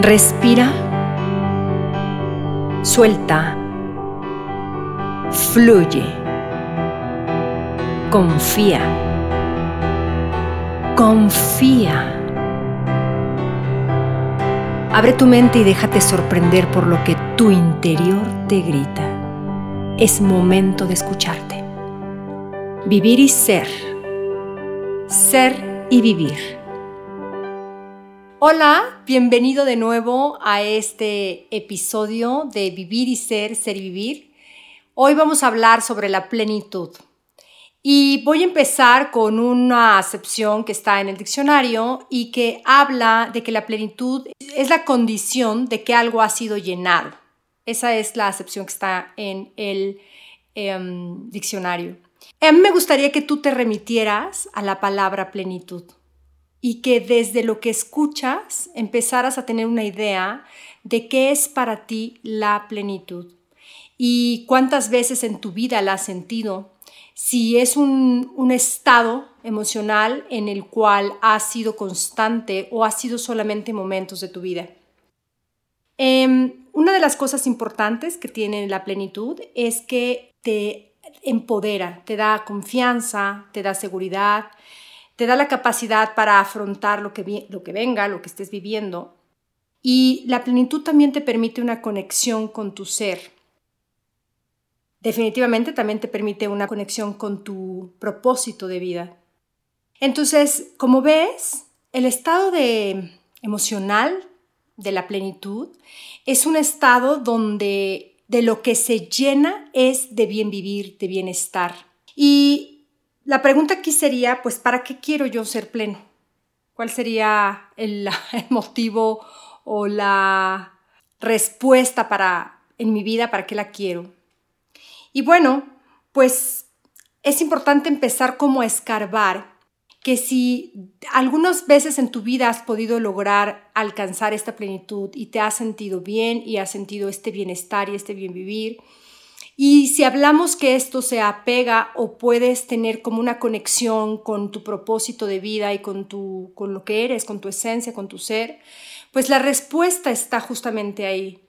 Respira, suelta, fluye, confía, confía. Abre tu mente y déjate sorprender por lo que tu interior te grita. Es momento de escucharte. Vivir y ser. Ser y vivir. Hola, bienvenido de nuevo a este episodio de Vivir y Ser, Ser y Vivir. Hoy vamos a hablar sobre la plenitud. Y voy a empezar con una acepción que está en el diccionario y que habla de que la plenitud es la condición de que algo ha sido llenado. Esa es la acepción que está en el em, diccionario. A mí me gustaría que tú te remitieras a la palabra plenitud y que desde lo que escuchas empezaras a tener una idea de qué es para ti la plenitud y cuántas veces en tu vida la has sentido, si es un, estado emocional en el cual ha sido constante o ha sido solamente momentos de tu vida. Em, una de las cosas importantes que tiene la plenitud es que te empodera, te da confianza, te da seguridad, te da la capacidad para afrontar lo que, lo que venga, lo que estés viviendo. Y la plenitud también te permite una conexión con tu ser. Definitivamente también te permite una conexión con tu propósito de vida. Entonces, como ves, el estado de emocional de la plenitud es un estado donde de lo que se llena es de bien vivir, de bienestar. Y la pregunta aquí sería, pues, ¿para qué quiero yo ser pleno? ¿Cuál sería el, motivo o la respuesta para en mi vida para qué la quiero? Y bueno, pues es importante empezar como a escarbar que si algunas veces en tu vida has podido lograr alcanzar esta plenitud y te has sentido bien y has sentido este bienestar y este bien vivir, y si hablamos que esto se apega o puedes tener como una conexión con tu propósito de vida y con, tu, con lo que eres, con tu esencia, con tu ser, pues la respuesta está justamente ahí,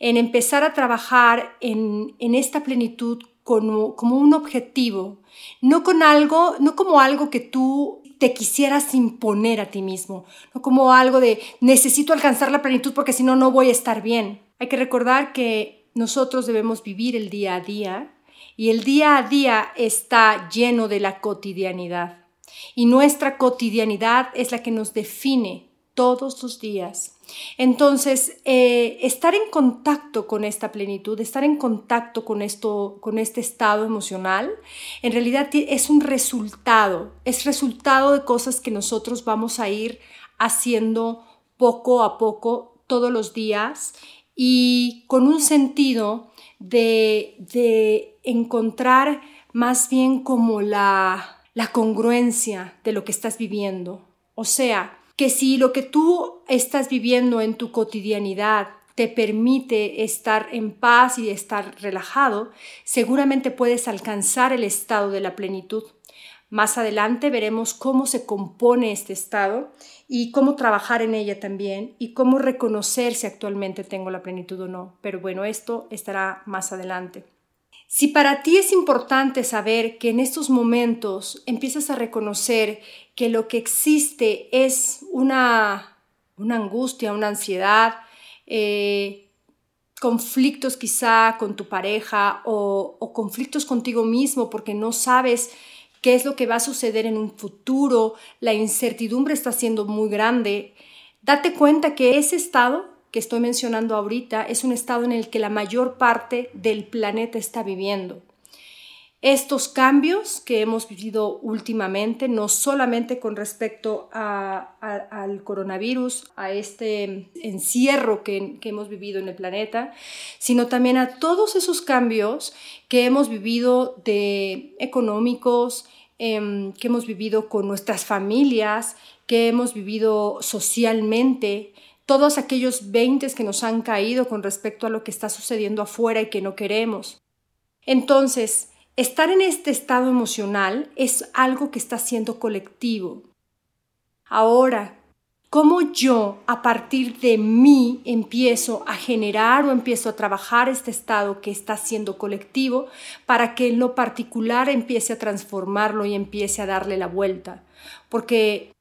en empezar a trabajar en, en esta plenitud como, como un objetivo, no con algo, no como algo que tú te quisieras imponer a ti mismo, no como algo de necesito alcanzar la plenitud porque si no, no voy a estar bien. Hay que recordar que nosotros debemos vivir el día a día y el día a día está lleno de la cotidianidad. Y nuestra cotidianidad es la que nos define todos los días. Entonces, eh, estar en contacto con esta plenitud, estar en contacto con esto, con este estado emocional, en realidad es un resultado, es resultado de cosas que nosotros vamos a ir haciendo poco a poco todos los días y con un sentido de, de encontrar más bien como la, la congruencia de lo que estás viviendo. O sea, que si lo que tú estás viviendo en tu cotidianidad te permite estar en paz y estar relajado, seguramente puedes alcanzar el estado de la plenitud. Más adelante veremos cómo se compone este estado y cómo trabajar en ella también y cómo reconocer si actualmente tengo la plenitud o no. Pero bueno, esto estará más adelante. Si para ti es importante saber que en estos momentos empiezas a reconocer que lo que existe es una, una angustia, una ansiedad, eh, conflictos quizá con tu pareja o, o conflictos contigo mismo porque no sabes qué es lo que va a suceder en un futuro, la incertidumbre está siendo muy grande, date cuenta que ese estado que estoy mencionando ahorita es un estado en el que la mayor parte del planeta está viviendo. Estos cambios que hemos vivido últimamente, no solamente con respecto al coronavirus, a este encierro que, hemos vivido en el planeta, sino también a todos esos cambios que hemos vivido de económicos, em, que hemos vivido con nuestras familias, que hemos vivido socialmente, todos aquellos veintes que nos han caído con respecto a lo que está sucediendo afuera y que no queremos. Entonces, Estar en este estado emocional es algo que está siendo colectivo. Ahora, cómo yo a partir de mí empiezo a generar o empiezo a trabajar este estado que está siendo colectivo para que en lo particular empiece a transformarlo y empiece a darle la vuelta. Porque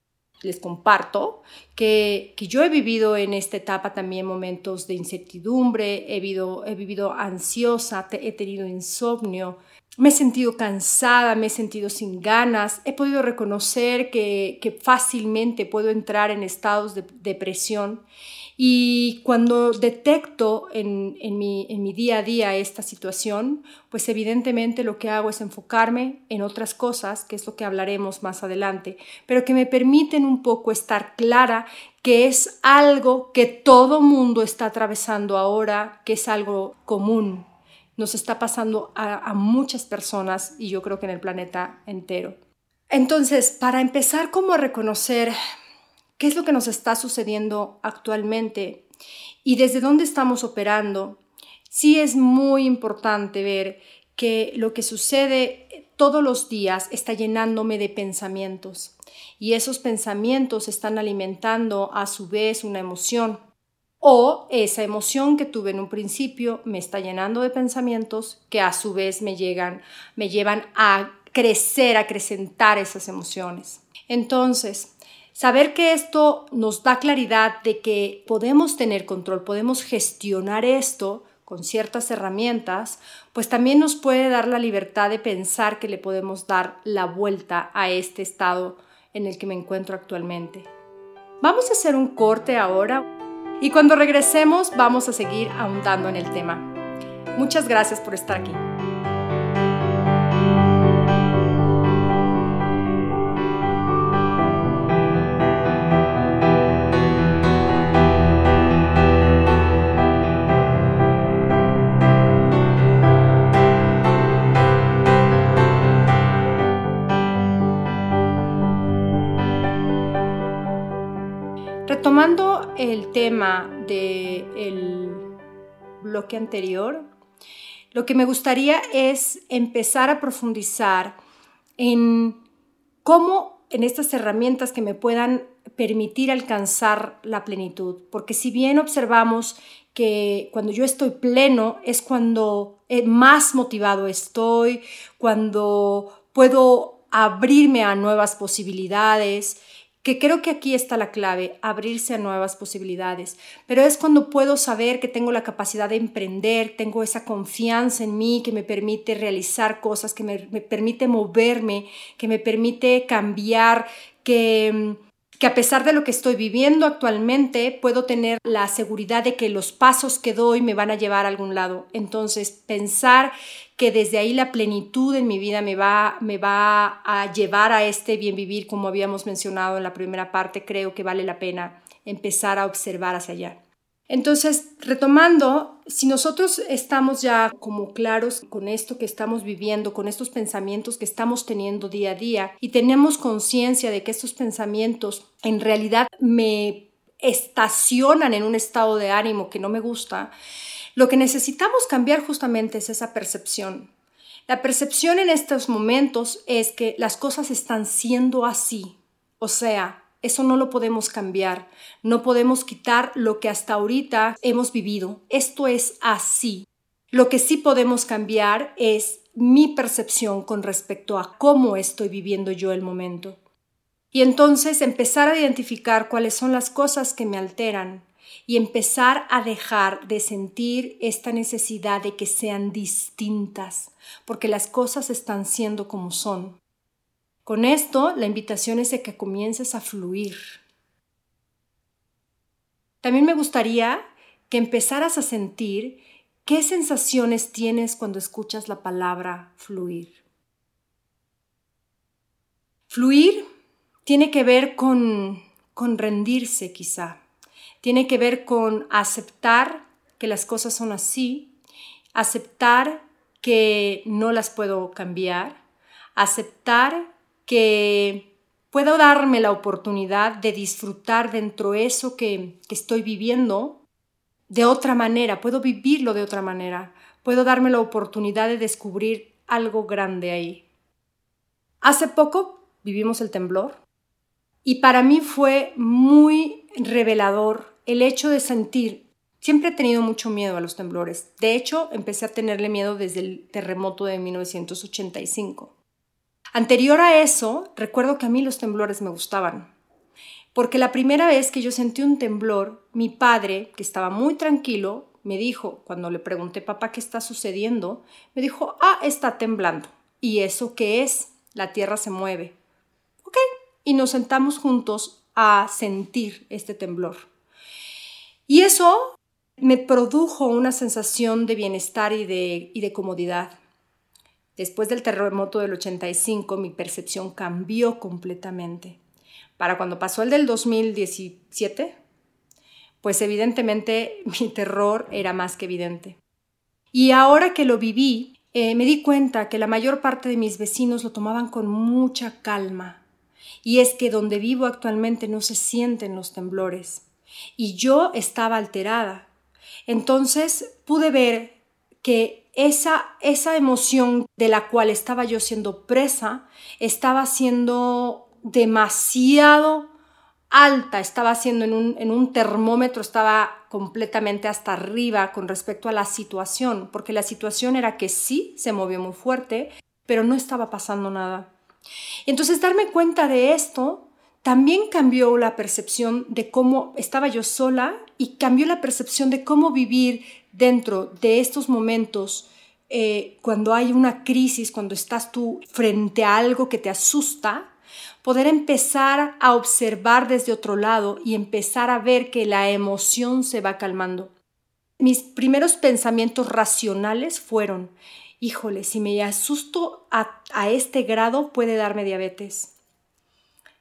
les comparto que, yo he vivido en esta etapa también momentos de incertidumbre, he vivido, he vivido ansiosa, he tenido insomnio, me he sentido cansada, me he sentido sin ganas, he podido reconocer que, fácilmente puedo entrar en estados de depresión. Y cuando detecto en, mi, en mi día a día esta situación, pues evidentemente lo que hago es enfocarme en otras cosas, que es lo que hablaremos más adelante, pero que me permiten un poco estar clara que es algo que todo mundo está atravesando ahora, que es algo común, nos está pasando a, muchas personas y yo creo que en el planeta entero. Entonces, para empezar como a reconocer qué es lo que nos está sucediendo actualmente y desde dónde estamos operando, sí es muy importante ver que lo que sucede todos los días está llenándome de pensamientos y esos pensamientos están alimentando a su vez una emoción o esa emoción que tuve en un principio me está llenando de pensamientos que a su vez me llegan, me llevan a crecer, a acrecentar esas emociones. Entonces, saber que esto nos da claridad de que podemos tener control, podemos gestionar esto con ciertas herramientas, pues también nos puede dar la libertad de pensar que le podemos dar la vuelta a este estado en el que me encuentro actualmente. Vamos a hacer un corte ahora. Y cuando regresemos vamos a seguir ahondando en el tema. Muchas gracias por estar aquí. Tema del bloque anterior, lo que me gustaría es empezar a profundizar en cómo en estas herramientas que me puedan permitir alcanzar la plenitud. Porque si bien observamos que cuando yo estoy pleno es cuando eh, más motivado estoy, cuando puedo abrirme a nuevas posibilidades, que creo que aquí está la clave, abrirse a nuevas posibilidades, pero es cuando puedo saber que tengo la capacidad de emprender, tengo esa confianza en mí que me permite realizar cosas, que me, permite moverme, que me permite cambiar, que mm, que a pesar de lo que estoy viviendo actualmente, puedo tener la seguridad de que los pasos que doy me van a llevar a algún lado. Entonces, pensar que desde ahí la plenitud en mi vida me va, me va a llevar a este bien vivir, como habíamos mencionado en la primera parte, creo que vale la pena empezar a observar hacia allá. Entonces, retomando, si nosotros estamos ya como claros con esto que estamos viviendo, con estos pensamientos que estamos teniendo día a día y tenemos conciencia de que estos pensamientos en realidad me estacionan en un estado de ánimo que no me gusta, lo que necesitamos cambiar justamente es esa percepción. La percepción en estos momentos es que las cosas están siendo así, o sea, eso no lo podemos cambiar. No podemos quitar lo que hasta ahorita hemos vivido. Esto es así. Lo que sí podemos cambiar es mi percepción con respecto a cómo estoy viviendo yo el momento. Y entonces empezar a identificar cuáles son las cosas que me alteran y empezar a dejar de sentir esta necesidad de que sean distintas, porque las cosas están siendo como son. Con esto, la invitación es de que comiences a fluir. También me gustaría que empezaras a sentir qué sensaciones tienes cuando escuchas la palabra fluir. Fluir tiene que ver con, con rendirse quizá, tiene que ver con aceptar que las cosas son así, aceptar que no las puedo cambiar, aceptar que puedo darme la oportunidad de disfrutar dentro de eso que, que estoy viviendo de otra manera, puedo vivirlo de otra manera, puedo darme la oportunidad de descubrir algo grande ahí. Hace poco vivimos el temblor y para mí fue muy revelador el hecho de sentir. Siempre he tenido mucho miedo a los temblores. De hecho, empecé a tenerle miedo desde el terremoto de 1985. Anterior a eso, recuerdo que a mí los temblores me gustaban. Porque la primera vez que yo sentí un temblor, mi padre, que estaba muy tranquilo, me dijo, cuando le pregunté, papá, ¿qué está sucediendo? Me dijo, ah, está temblando. ¿Y eso qué es? La tierra se mueve. Ok. Y nos sentamos juntos a sentir este temblor. Y eso me produjo una sensación de bienestar y de, y de comodidad. Después del terremoto del 85, mi percepción cambió completamente. Para cuando pasó el del 2017, pues evidentemente mi terror era más que evidente. Y ahora que lo viví, eh, me di cuenta que la mayor parte de mis vecinos lo tomaban con mucha calma. Y es que donde vivo actualmente no se sienten los temblores. Y yo estaba alterada. Entonces pude ver que esa, esa emoción de la cual estaba yo siendo presa estaba siendo demasiado alta, estaba haciendo en un, en un termómetro, estaba completamente hasta arriba con respecto a la situación, porque la situación era que sí, se movió muy fuerte, pero no estaba pasando nada. Entonces darme cuenta de esto también cambió la percepción de cómo estaba yo sola y cambió la percepción de cómo vivir dentro de estos momentos eh, cuando hay una crisis, cuando estás tú frente a algo que te asusta, poder empezar a observar desde otro lado y empezar a ver que la emoción se va calmando. Mis primeros pensamientos racionales fueron, híjole, si me asusto a, a este grado puede darme diabetes.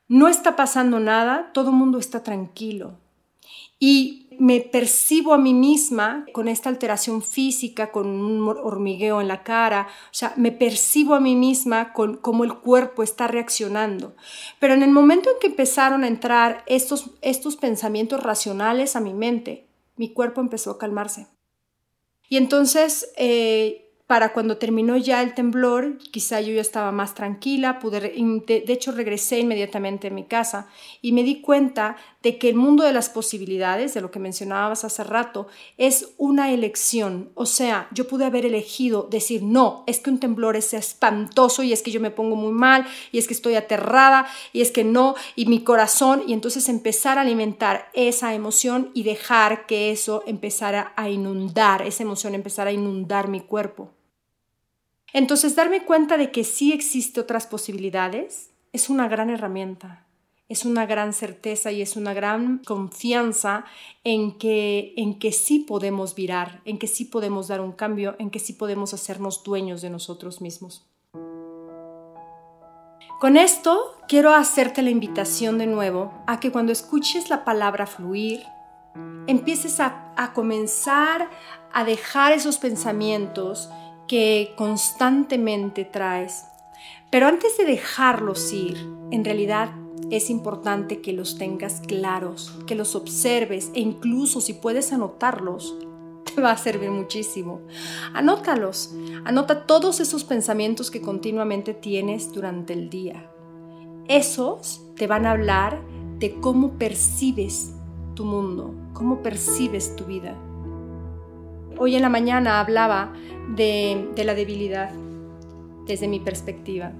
No está pasando nada, todo el mundo está tranquilo. Y me percibo a mí misma con esta alteración física, con un hormigueo en la cara, o sea, me percibo a mí misma con cómo el cuerpo está reaccionando. Pero en el momento en que empezaron a entrar estos, estos pensamientos racionales a mi mente, mi cuerpo empezó a calmarse. Y entonces eh, para cuando terminó ya el temblor, quizá yo ya estaba más tranquila, pude, de, hecho regresé inmediatamente a mi casa y me di cuenta de que el mundo de las posibilidades, de lo que mencionabas hace rato, es una elección. O sea, yo pude haber elegido decir, no, es que un temblor es espantoso y es que yo me pongo muy mal y es que estoy aterrada y es que no, y mi corazón, y entonces empezar a alimentar esa emoción y dejar que eso empezara a inundar, esa emoción empezara a inundar mi cuerpo. Entonces, darme cuenta de que sí existe otras posibilidades es una gran herramienta, es una gran certeza y es una gran confianza en que, en que sí podemos virar, en que sí podemos dar un cambio, en que sí podemos hacernos dueños de nosotros mismos. Con esto quiero hacerte la invitación de nuevo a que cuando escuches la palabra fluir, empieces a, a comenzar a dejar esos pensamientos que constantemente traes. Pero antes de dejarlos ir, en realidad es importante que los tengas claros, que los observes e incluso si puedes anotarlos, te va a servir muchísimo. Anótalos, anota todos esos pensamientos que continuamente tienes durante el día. Esos te van a hablar de cómo percibes tu mundo, cómo percibes tu vida. Hoy en la mañana hablaba de, la debilidad desde mi perspectiva.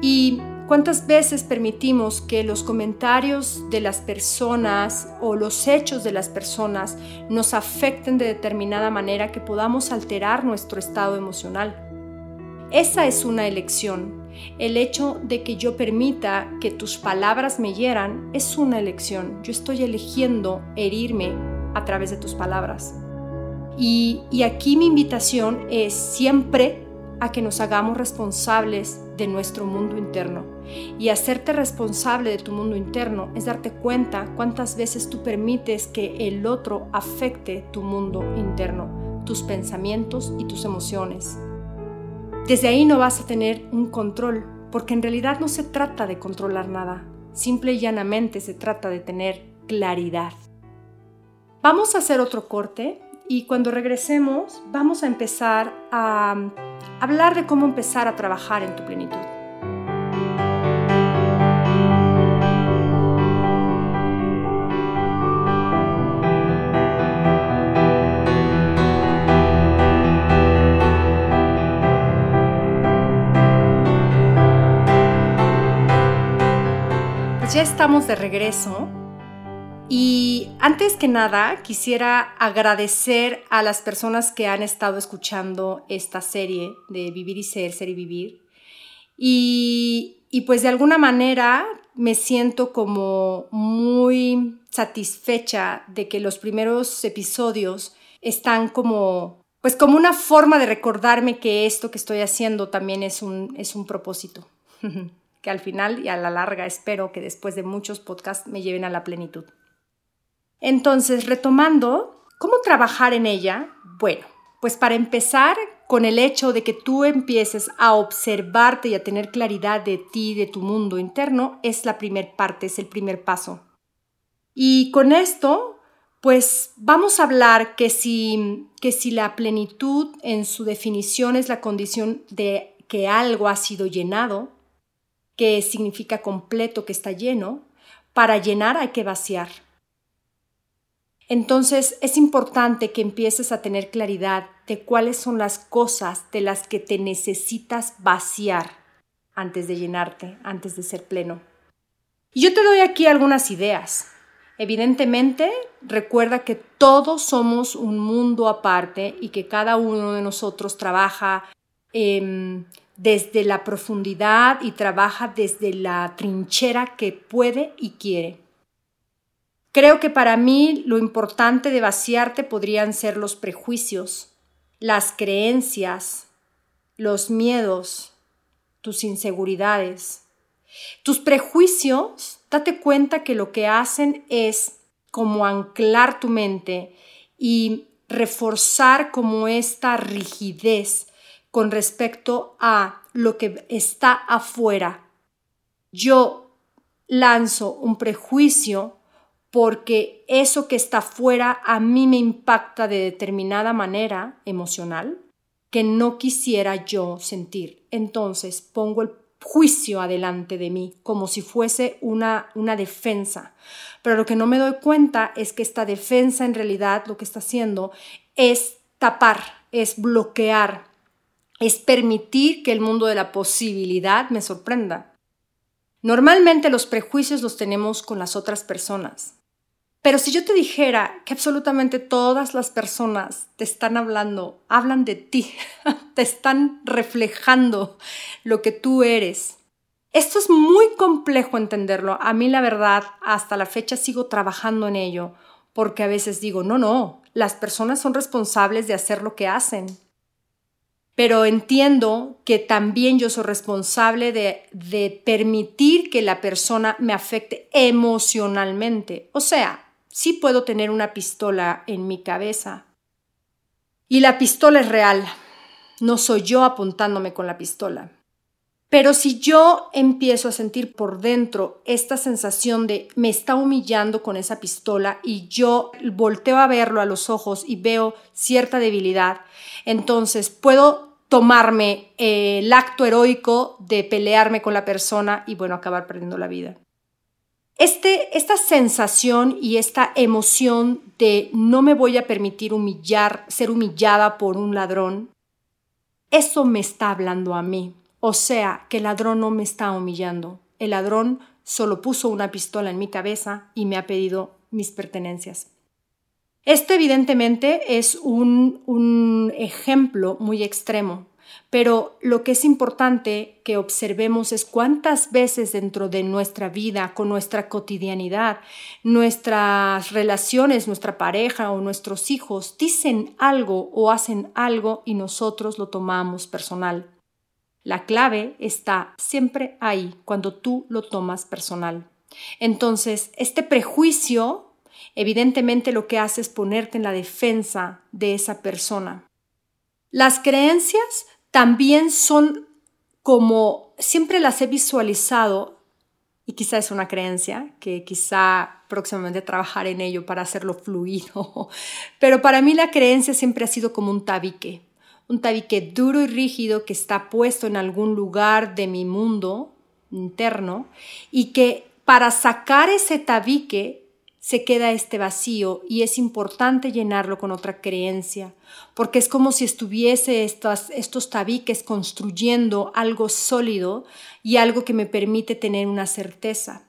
Y cuántas veces permitimos que los comentarios de las personas o los hechos de las personas nos afecten de determinada manera que podamos alterar nuestro estado emocional. Esa es una elección. El hecho de que yo permita que tus palabras me hieran es una elección. Yo estoy eligiendo herirme a través de tus palabras. Y, aquí mi invitación es siempre a que nos hagamos responsables de nuestro mundo interno. Y hacerte responsable de tu mundo interno es darte cuenta cuántas veces tú permites que el otro afecte tu mundo interno, tus pensamientos y tus emociones. Desde ahí no vas a tener un control, porque en realidad no se trata de controlar nada, simple y llanamente se trata de tener claridad. Vamos a hacer otro corte y cuando regresemos vamos a empezar a um, hablar de cómo empezar a trabajar en tu plenitud. Pues ya estamos de regreso y antes que nada quisiera agradecer a las personas que han estado escuchando esta serie de Vivir y Ser, Ser y Vivir. Y, pues de alguna manera me siento como muy satisfecha de que los primeros episodios están como pues como una forma de recordarme que esto que estoy haciendo también es un, es un propósito, que al final y a la larga espero que después de muchos podcasts me lleven a la plenitud. Entonces, retomando, ¿cómo trabajar en ella? Bueno, pues para empezar con el hecho de que tú empieces a observarte y a tener claridad de ti, de tu mundo interno, es la primer parte, es el primer paso. Y con esto pues vamos a hablar que si, que si la plenitud en su definición es la condición de que algo ha sido llenado, que significa completo, que está lleno, para llenar hay que vaciar. Entonces es importante que empieces a tener claridad de cuáles son las cosas de las que te necesitas vaciar antes de llenarte, antes de ser pleno. Y yo te doy aquí algunas ideas. Evidentemente, recuerda que todos somos un mundo aparte y que cada uno de nosotros trabaja em, desde la profundidad y trabaja desde la trinchera que puede y quiere. Creo que para mí lo importante de vaciarte podrían ser los prejuicios, las creencias, los miedos, tus inseguridades. Tus prejuicios date cuenta que lo que hacen es como anclar tu mente y reforzar como esta rigidez con respecto a lo que está afuera. Yo lanzo un prejuicio porque eso que está afuera a mí me impacta de determinada manera emocional que no quisiera yo sentir. Entonces pongo el juicio adelante de mí, como si fuese una, una defensa. Pero lo que no me doy cuenta es que esta defensa en realidad lo que está haciendo es tapar, es bloquear, es permitir que el mundo de la posibilidad me sorprenda. Normalmente los prejuicios los tenemos con las otras personas. Pero si yo te dijera que absolutamente todas las personas te están hablando, hablan de ti, te están reflejando lo que tú eres. Esto es muy complejo entenderlo. A mí la verdad, hasta la fecha sigo trabajando en ello, porque a veces digo, no, no, las personas son responsables de hacer lo que hacen. Pero entiendo que también yo soy responsable de, de permitir que la persona me afecte emocionalmente. O sea, sí puedo tener una pistola en mi cabeza. Y la pistola es real, no soy yo apuntándome con la pistola. Pero si yo empiezo a sentir por dentro esta sensación de me está humillando con esa pistola y yo volteo a verlo a los ojos y veo cierta debilidad, entonces puedo tomarme el acto heroico de pelearme con la persona y bueno, acabar perdiendo la vida. Este, esta sensación y esta emoción de no me voy a permitir humillar, ser humillada por un ladrón, eso me está hablando a mí. O sea, que el ladrón no me está humillando. El ladrón solo puso una pistola en mi cabeza y me ha pedido mis pertenencias. Esto evidentemente es un, un ejemplo muy extremo, pero lo que es importante que observemos es cuántas veces dentro de nuestra vida, con nuestra cotidianidad, nuestras relaciones, nuestra pareja o nuestros hijos dicen algo o hacen algo y nosotros lo tomamos personal. La clave está siempre ahí, cuando tú lo tomas personal. Entonces, este prejuicio, evidentemente lo que hace es ponerte en la defensa de esa persona. Las creencias también son como siempre las he visualizado, y quizá es una creencia, que quizá próximamente trabajar en ello para hacerlo fluido, pero para mí la creencia siempre ha sido como un tabique, un tabique duro y rígido que está puesto en algún lugar de mi mundo interno y que para sacar ese tabique se queda este vacío y es importante llenarlo con otra creencia, porque es como si estuviese estos tabiques construyendo algo sólido y algo que me permite tener una certeza.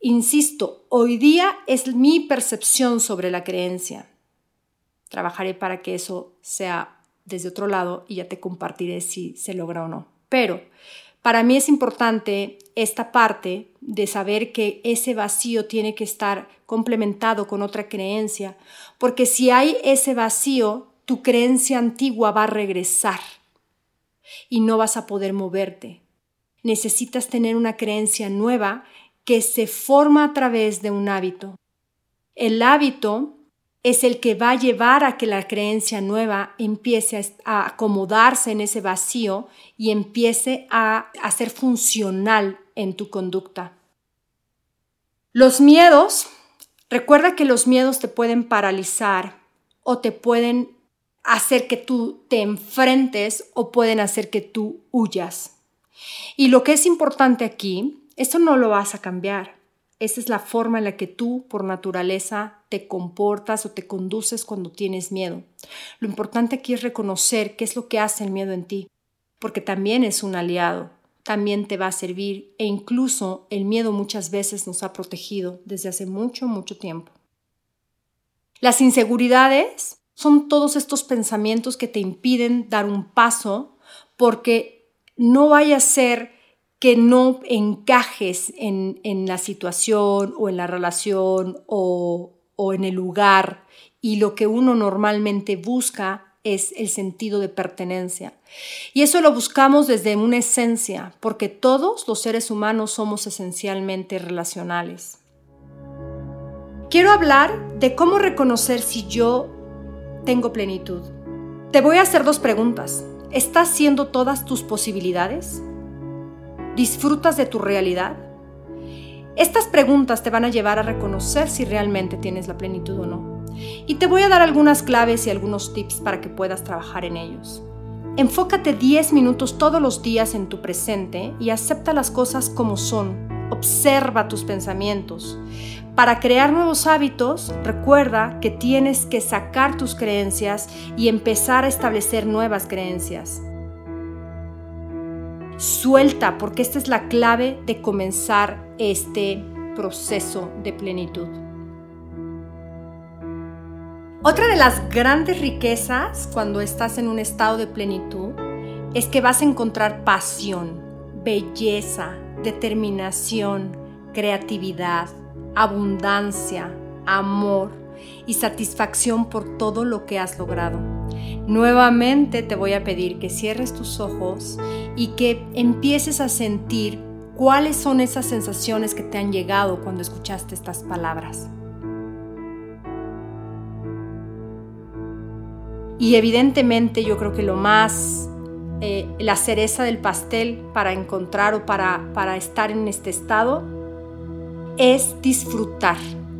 Insisto, hoy día es mi percepción sobre la creencia. Trabajaré para que eso sea desde otro lado y ya te compartiré si se logra o no. Pero para mí es importante esta parte de saber que ese vacío tiene que estar complementado con otra creencia, porque si hay ese vacío, tu creencia antigua va a regresar y no vas a poder moverte. Necesitas tener una creencia nueva que se forma a través de un hábito. El hábito es el que va a llevar a que la creencia nueva empiece a acomodarse en ese vacío y empiece a, a ser funcional en tu conducta. Los miedos, recuerda que los miedos te pueden paralizar o te pueden hacer que tú te enfrentes o pueden hacer que tú huyas. Y lo que es importante aquí eso no lo vas a cambiar. Esa es la forma en la que tú, por naturaleza, te comportas o te conduces cuando tienes miedo. Lo importante aquí es reconocer qué es lo que hace el miedo en ti, porque también es un aliado, también te va a servir e incluso el miedo muchas veces nos ha protegido desde hace mucho, mucho tiempo. Las inseguridades son todos estos pensamientos que te impiden dar un paso porque no vaya a ser que no encajes en, la situación o en la relación o, o en el lugar y lo que uno normalmente busca es el sentido de pertenencia. Y eso lo buscamos desde una esencia, porque todos los seres humanos somos esencialmente relacionales. Quiero hablar de cómo reconocer si yo tengo plenitud. Te voy a hacer dos preguntas. ¿Estás siendo todas tus posibilidades? ¿Disfrutas de tu realidad? Estas preguntas te van a llevar a reconocer si realmente tienes la plenitud o no. Y te voy a dar algunas claves y algunos tips para que puedas trabajar en ellos. Enfócate 10 minutos todos los días en tu presente y acepta las cosas como son. Observa tus pensamientos. Para crear nuevos hábitos, recuerda que tienes que sacar tus creencias y empezar a establecer nuevas creencias. Suelta, porque esta es la clave de comenzar este proceso de plenitud. Otra de las grandes riquezas cuando estás en un estado de plenitud es que vas a encontrar pasión, belleza, determinación, creatividad, abundancia, amor y satisfacción por todo lo que has logrado. Nuevamente te voy a pedir que cierres tus ojos y que empieces a sentir cuáles son esas sensaciones que te han llegado cuando escuchaste estas palabras. Y evidentemente yo creo que lo más, eh, la cereza del pastel para encontrar o para, para estar en este estado es disfrutar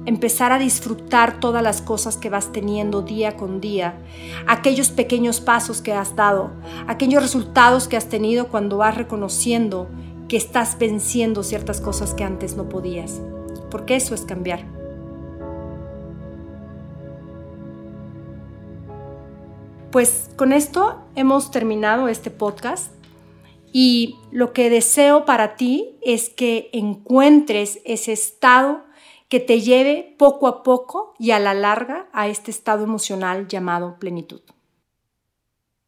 empezar a disfrutar todas las cosas que vas teniendo día con día, aquellos pequeños pasos que has dado, aquellos resultados que has tenido cuando vas reconociendo que estás venciendo ciertas cosas que antes no podías, porque eso es cambiar. Pues con esto hemos terminado este podcast y lo que deseo para ti es que encuentres ese estado que te lleve poco a poco y a la larga a este estado emocional llamado plenitud.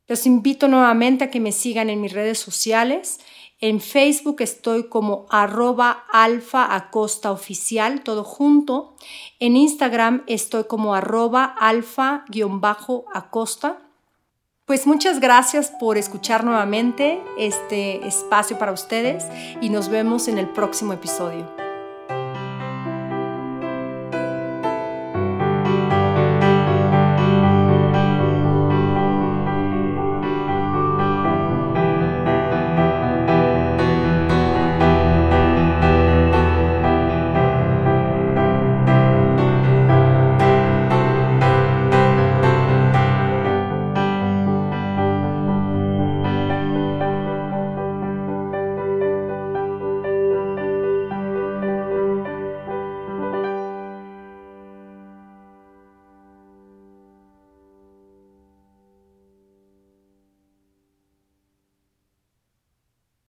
Los invito nuevamente a que me sigan en mis redes sociales. En Facebook estoy como arroba alfa oficial, todo junto. En Instagram estoy como arroba alfa guion bajo acosta. Pues muchas gracias por escuchar nuevamente este espacio para ustedes y nos vemos en el próximo episodio.